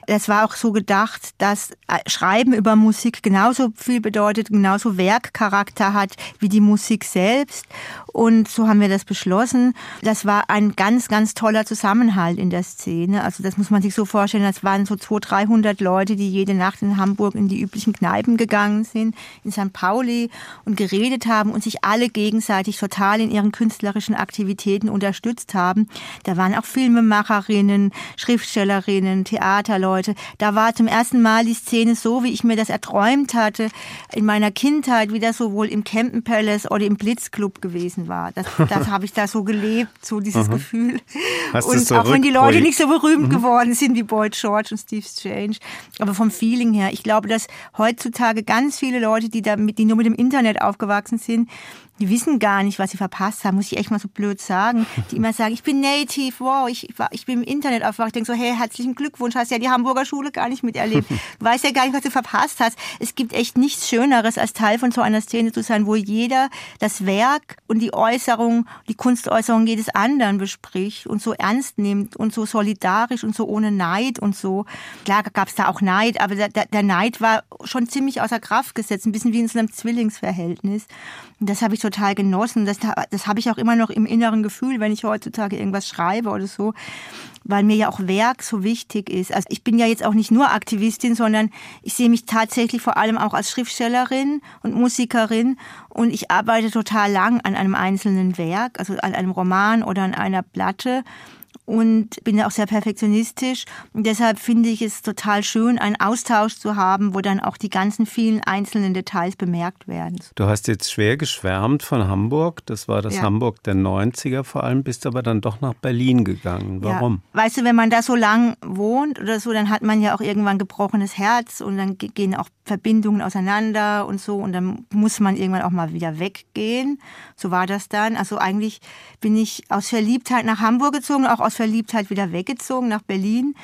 Speaker 3: das war auch so gedacht, dass äh, Schreiben über Musik genauso viel bedeutet, genauso Werkcharakter hat wie die Musik selbst. Und so haben wir das beschlossen. Das war ein ganz, ganz toller Zusammenhalt in der Szene. Also das muss man sich so vorstellen, das waren so 200, 300 Leute, die jede Nacht in Hamburg in die üblichen Kneipen gegangen sind, in St. Pauli und geredet haben und sich alle gegenseitig total in ihren künstlerischen Aktivitäten unterstützt haben. Da waren auch Filmemacherinnen, Schriftstellerinnen, Theaterleute, Leute. Da war zum ersten Mal die Szene so, wie ich mir das erträumt hatte in meiner Kindheit, wie das sowohl im Campen Palace oder im Blitzclub gewesen war. Das, das habe ich da so gelebt, so dieses mhm. Gefühl. Hast und auch wenn die Leute nicht so berühmt mhm. geworden sind wie Boyd George und Steve Strange, aber vom Feeling her, ich glaube, dass heutzutage ganz viele Leute, die da mit, die nur mit dem Internet aufgewachsen sind, die wissen gar nicht, was sie verpasst haben, muss ich echt mal so blöd sagen. Die immer sagen, ich bin Native, wow, ich, ich bin im Internet aufgewacht. Ich denke so, hey, herzlichen Glückwunsch, hast ja die Hamburger Schule gar nicht miterlebt. Du weißt ja gar nicht, was du verpasst hast. Es gibt echt nichts Schöneres, als Teil von so einer Szene zu sein, wo jeder das Werk und die Äußerung, die Kunstäußerung jedes anderen bespricht und so ernst nimmt und so solidarisch und so ohne Neid und so. Klar gab es da auch Neid, aber der, der Neid war schon ziemlich außer Kraft gesetzt, ein bisschen wie in so einem Zwillingsverhältnis. Und das habe ich total genossen. Das, das habe ich auch immer noch im inneren Gefühl, wenn ich heutzutage irgendwas schreibe oder so, weil mir ja auch Werk so wichtig ist. Also ich bin ja jetzt auch nicht nur Aktivistin, sondern ich sehe mich tatsächlich vor allem auch als Schriftstellerin und Musikerin und ich arbeite total lang an einem einzelnen Werk, also an einem Roman oder an einer Platte und bin ja auch sehr perfektionistisch. Und deshalb finde ich es total schön, einen Austausch zu haben, wo dann auch die ganzen vielen einzelnen Details bemerkt werden.
Speaker 2: Du hast jetzt schwer geschwärmt von Hamburg. Das war das ja. Hamburg der 90er vor allem, bist aber dann doch nach Berlin gegangen. Warum?
Speaker 3: Ja. Weißt du, wenn man da so lang wohnt oder so, dann hat man ja auch irgendwann gebrochenes Herz und dann gehen auch Verbindungen auseinander und so und dann muss man irgendwann auch mal wieder weggehen. So war das dann. Also eigentlich bin ich aus Verliebtheit nach Hamburg gezogen, auch aus Verliebtheit wieder weggezogen nach Berlin.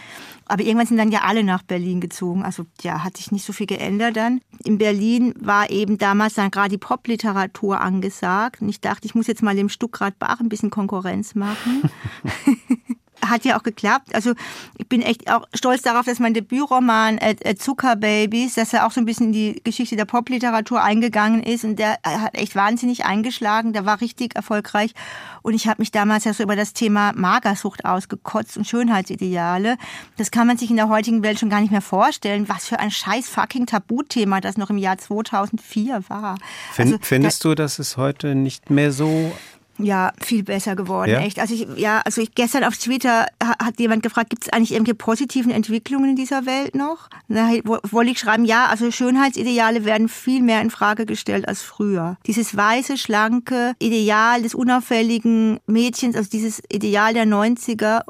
Speaker 3: Aber irgendwann sind dann ja alle nach Berlin gezogen. Also ja, hat sich nicht so viel geändert dann. In Berlin war eben damals dann gerade die Popliteratur angesagt. Und ich dachte, ich muss jetzt mal dem Stuckrad Bach ein bisschen Konkurrenz machen. hat ja auch geklappt. Also ich bin echt auch stolz darauf, dass mein Debütroman äh, äh, Zuckerbabys, dass er auch so ein bisschen in die Geschichte der Popliteratur eingegangen ist und der hat echt wahnsinnig eingeschlagen, der war richtig erfolgreich und ich habe mich damals ja so über das Thema Magersucht ausgekotzt und Schönheitsideale. Das kann man sich in der heutigen Welt schon gar nicht mehr vorstellen, was für ein scheiß fucking Tabuthema das noch im Jahr 2004 war.
Speaker 2: Find, also, findest da, du, dass es heute nicht mehr so
Speaker 3: Ja, viel besser geworden, ja? echt. Also ich, ja, also ich, gestern auf Twitter hat jemand gefragt, gibt es eigentlich irgendwelche positiven Entwicklungen in dieser Welt noch? Da wollte ich schreiben, ja, also Schönheitsideale werden viel mehr in Frage gestellt als früher. Dieses weiße, schlanke Ideal des unauffälligen Mädchens, also dieses Ideal der 90er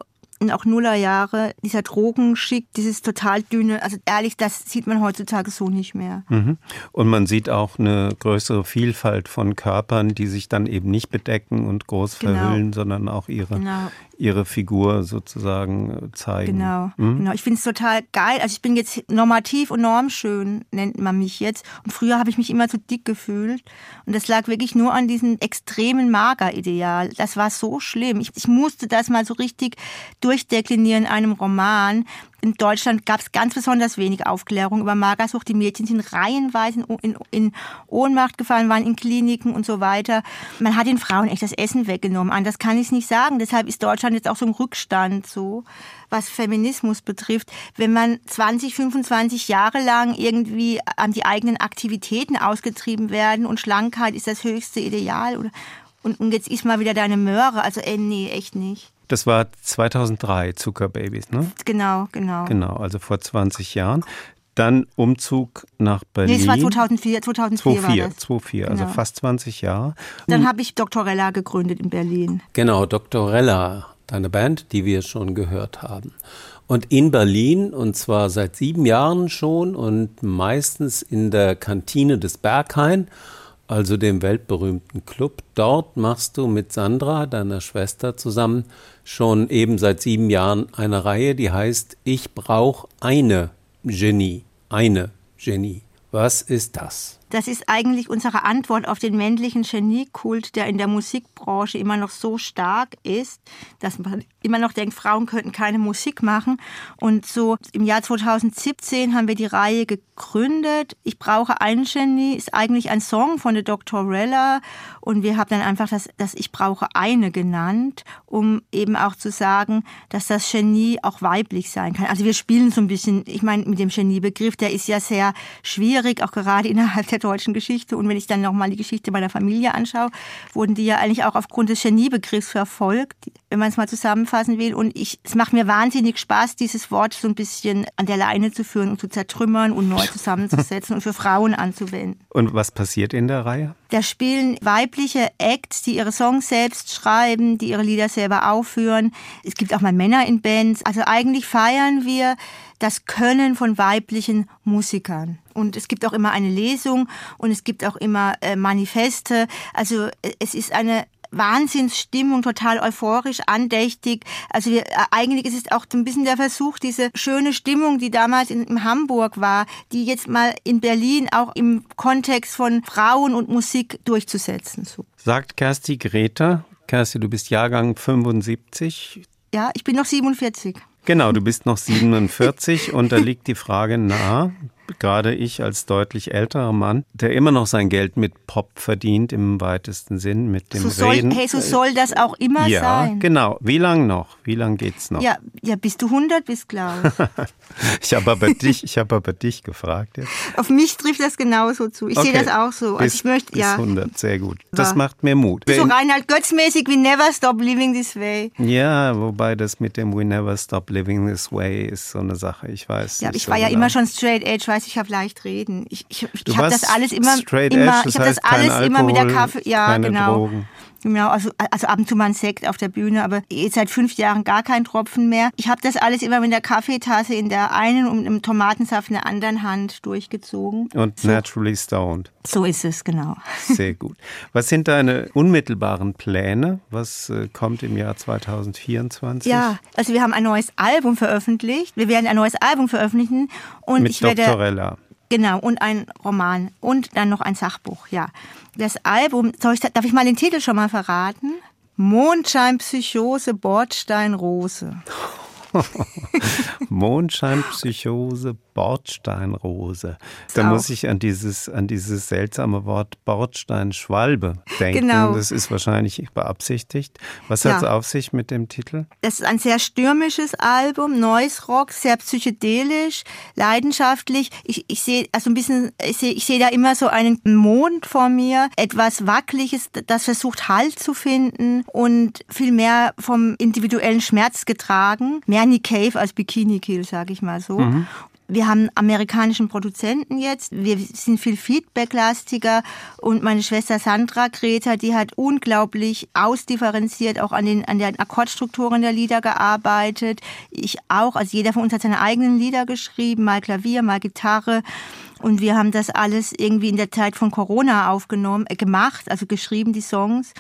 Speaker 3: und auch Nullerjahre, dieser Drogenschick, dieses total dünne, also ehrlich, das sieht man heutzutage so nicht mehr.
Speaker 2: Mhm. Und man sieht auch eine größere Vielfalt von Körpern, die sich dann eben nicht bedecken und groß genau. verhüllen, sondern auch ihre, genau ihre Figur sozusagen äh, zeigen.
Speaker 3: Genau, mhm. genau. Ich finde es total geil. Also ich bin jetzt normativ und normschön, nennt man mich jetzt. Und früher habe ich mich immer zu dick gefühlt. Und das lag wirklich nur an diesem extremen Magerideal. Das war so schlimm. Ich, ich musste das mal so richtig durchdeklinieren in einem Roman, in Deutschland gab es ganz besonders wenig Aufklärung über Magersucht. Die Mädchen sind reihenweise in, in, Ohnmacht gefallen, waren in Kliniken und so weiter. Man hat den Frauen echt das Essen weggenommen. Anders kann ich es nicht sagen. Deshalb ist Deutschland jetzt auch so im Rückstand, so was Feminismus betrifft. Wenn man 20, 25 Jahre lang irgendwie an die eigenen Aktivitäten ausgetrieben werden und Schlankheit ist das höchste Ideal oder und, und jetzt ist mal wieder deine Möhre. Also, ey, nee, echt nicht.
Speaker 2: Das war 2003, Zuckerbabys, ne?
Speaker 3: Genau, genau.
Speaker 2: Genau, also vor 20 Jahren. Dann Umzug nach Berlin.
Speaker 3: Nee, es war 2004, 2004 2004, war das.
Speaker 2: 2004, also genau. fast 20 Jahre.
Speaker 3: Dann habe ich Doktorella gegründet in Berlin.
Speaker 5: Genau, Doktorella, deine Band, die wir schon gehört haben. Und in Berlin, und zwar seit sieben Jahren schon und meistens in der Kantine des Berghain also dem weltberühmten Club. Dort machst du mit Sandra, deiner Schwester, zusammen schon eben seit sieben Jahren eine Reihe, die heißt Ich brauche eine Genie. Eine Genie. Was ist das?
Speaker 3: Das ist eigentlich unsere Antwort auf den männlichen Geniekult, der in der Musikbranche immer noch so stark ist, dass man immer noch denkt, Frauen könnten keine Musik machen. Und so im Jahr 2017 haben wir die Reihe gegründet. Ich brauche ein Genie ist eigentlich ein Song von der Dr. Rella und wir haben dann einfach das, das Ich brauche eine genannt, um eben auch zu sagen, dass das Genie auch weiblich sein kann. Also wir spielen so ein bisschen, ich meine, mit dem Geniebegriff, der ist ja sehr schwierig, auch gerade innerhalb der deutschen Geschichte. Und wenn ich dann nochmal die Geschichte meiner Familie anschaue, wurden die ja eigentlich auch aufgrund des Geniebegriffs verfolgt, wenn man es mal zusammenfassen will. Und ich, es macht mir wahnsinnig Spaß, dieses Wort so ein bisschen an der Leine zu führen und zu zertrümmern und neu zusammenzusetzen und für Frauen anzuwenden.
Speaker 2: Und was passiert in der Reihe?
Speaker 3: Da spielen weibliche Acts, die ihre Songs selbst schreiben, die ihre Lieder selber aufführen. Es gibt auch mal Männer in Bands. Also eigentlich feiern wir das Können von weiblichen Musikern. Und es gibt auch immer eine Lesung und es gibt auch immer äh, Manifeste. Also äh, es ist eine Wahnsinnsstimmung, total euphorisch, andächtig. Also wir, äh, eigentlich ist es auch ein bisschen der Versuch, diese schöne Stimmung, die damals in, in Hamburg war, die jetzt mal in Berlin auch im Kontext von Frauen und Musik durchzusetzen. So.
Speaker 2: Sagt Kersti Greta. Kersti, du bist Jahrgang 75.
Speaker 3: Ja, ich bin noch 47.
Speaker 2: Genau, du bist noch 47 und da liegt die Frage nahe, gerade ich als deutlich älterer Mann, der immer noch sein Geld mit Pop verdient im weitesten Sinn, mit dem
Speaker 3: so soll,
Speaker 2: Reden.
Speaker 3: Hey, so soll das auch immer
Speaker 2: ja,
Speaker 3: sein.
Speaker 2: Ja, genau. Wie lang noch? Wie lang geht's noch?
Speaker 3: Ja, ja bis du 100 bist, glaube
Speaker 2: ich. ich habe aber dich, ich habe aber dich gefragt. Jetzt.
Speaker 3: Auf mich trifft das genauso zu. Ich okay. sehe das auch so.
Speaker 2: Also bis, ich möchte, bis ja. 100, sehr gut. Das ja. macht mir Mut.
Speaker 3: So Reinhard Götzmäßig wie Never Stop Living This Way.
Speaker 2: Ja, wobei das mit dem We Never Stop Living This Way ist so eine Sache. Ich weiß.
Speaker 3: Ja, ich
Speaker 2: so
Speaker 3: war ja
Speaker 2: genau.
Speaker 3: immer schon straight edge, weiß ich habe leicht reden. Ich, ich, ich habe das alles immer, immer ich habe das alles
Speaker 2: Alkohol,
Speaker 3: immer mit der Kaffee, ja genau.
Speaker 2: Drogen.
Speaker 3: Genau, also, also ab und zu mal ein Sekt auf der Bühne, aber jetzt seit fünf Jahren gar kein Tropfen mehr. Ich habe das alles immer mit der Kaffeetasse in der einen und im Tomatensaft in der anderen Hand durchgezogen.
Speaker 2: Und so. naturally stoned.
Speaker 3: So ist es, genau.
Speaker 2: Sehr gut. Was sind deine unmittelbaren Pläne? Was äh, kommt im Jahr 2024?
Speaker 3: Ja, also wir haben ein neues Album veröffentlicht. Wir werden ein neues Album veröffentlichen und
Speaker 2: Mit
Speaker 3: ich werde
Speaker 2: Doktorella.
Speaker 3: Genau, und ein Roman und dann noch ein Sachbuch, ja. Das Album, ich, darf ich mal den Titel schon mal verraten? Mondscheinpsychose, Bordstein, Rose.
Speaker 2: Mondscheinpsychose, Bordsteinrose. Da muss ich an dieses, an dieses seltsame Wort Bordsteinschwalbe denken. Genau. Das ist wahrscheinlich beabsichtigt. Was hat es auf sich mit dem Titel?
Speaker 3: Das ist ein sehr stürmisches Album, Noise Rock, sehr psychedelisch, leidenschaftlich. Ich, ich sehe also ein bisschen, ich sehe ich seh da immer so einen Mond vor mir, etwas Wackeliges, das versucht Halt zu finden und viel mehr vom individuellen Schmerz getragen. Mehr Nick Cave als Bikini Kill, sage ich mal so. Mhm. Wir haben amerikanischen Produzenten jetzt. Wir sind viel Feedbacklastiger. Und meine Schwester Sandra Greta, die hat unglaublich ausdifferenziert auch an den, an den Akkordstrukturen der Lieder gearbeitet. Ich auch. Also jeder von uns hat seine eigenen Lieder geschrieben. Mal Klavier, mal Gitarre. Und wir haben das alles irgendwie in der Zeit von Corona aufgenommen, äh, gemacht, also geschrieben, die Songs.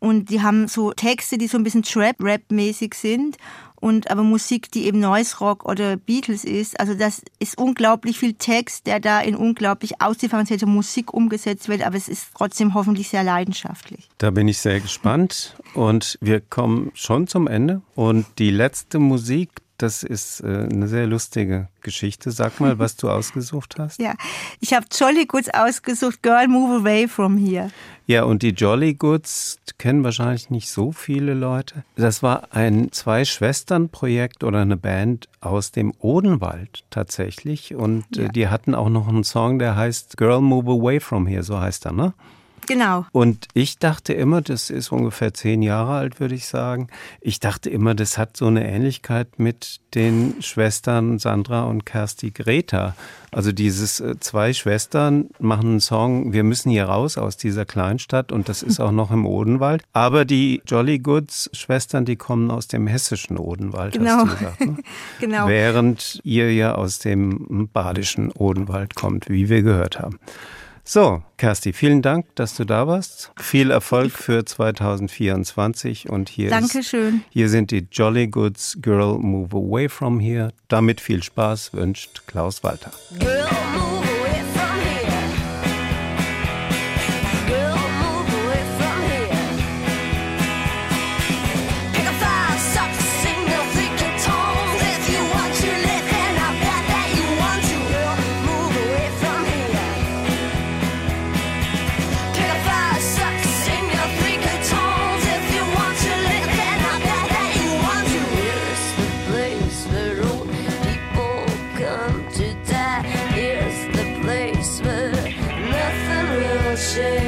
Speaker 3: Und die haben so Texte, die so ein bisschen Trap-Rap-mäßig sind und aber Musik, die eben Noise Rock oder Beatles ist. Also das ist unglaublich viel Text, der da in unglaublich ausdifferenzierte Musik umgesetzt wird, aber es ist trotzdem hoffentlich sehr leidenschaftlich.
Speaker 2: Da bin ich sehr gespannt und wir kommen schon zum Ende und die letzte Musik, das ist äh, eine sehr lustige Geschichte. Sag mal, was du ausgesucht hast.
Speaker 3: Ja, ich habe Jolly Goods ausgesucht, Girl Move Away From Here.
Speaker 2: Ja, und die Jolly Goods kennen wahrscheinlich nicht so viele Leute. Das war ein Zwei-Schwestern-Projekt oder eine Band aus dem Odenwald tatsächlich. Und äh, ja. die hatten auch noch einen Song, der heißt Girl Move Away From Here, so heißt er, ne?
Speaker 3: Genau.
Speaker 2: Und ich dachte immer, das ist ungefähr zehn Jahre alt, würde ich sagen. Ich dachte immer, das hat so eine Ähnlichkeit mit den Schwestern Sandra und Kersti Greta. Also dieses äh, zwei Schwestern machen einen Song, wir müssen hier raus aus dieser Kleinstadt und das ist auch noch im Odenwald. Aber die Jolly Goods Schwestern, die kommen aus dem hessischen Odenwald, genau. hast du gesagt. Ne? genau. Während ihr ja aus dem badischen Odenwald kommt, wie wir gehört haben. So, Kersti, vielen Dank, dass du da warst. Viel Erfolg für 2024 und hier
Speaker 3: Dankeschön.
Speaker 2: Ist, hier sind die Jolly Goods Girl Move Away from Here. Damit viel Spaß wünscht Klaus Walter. Girl, nothing will change.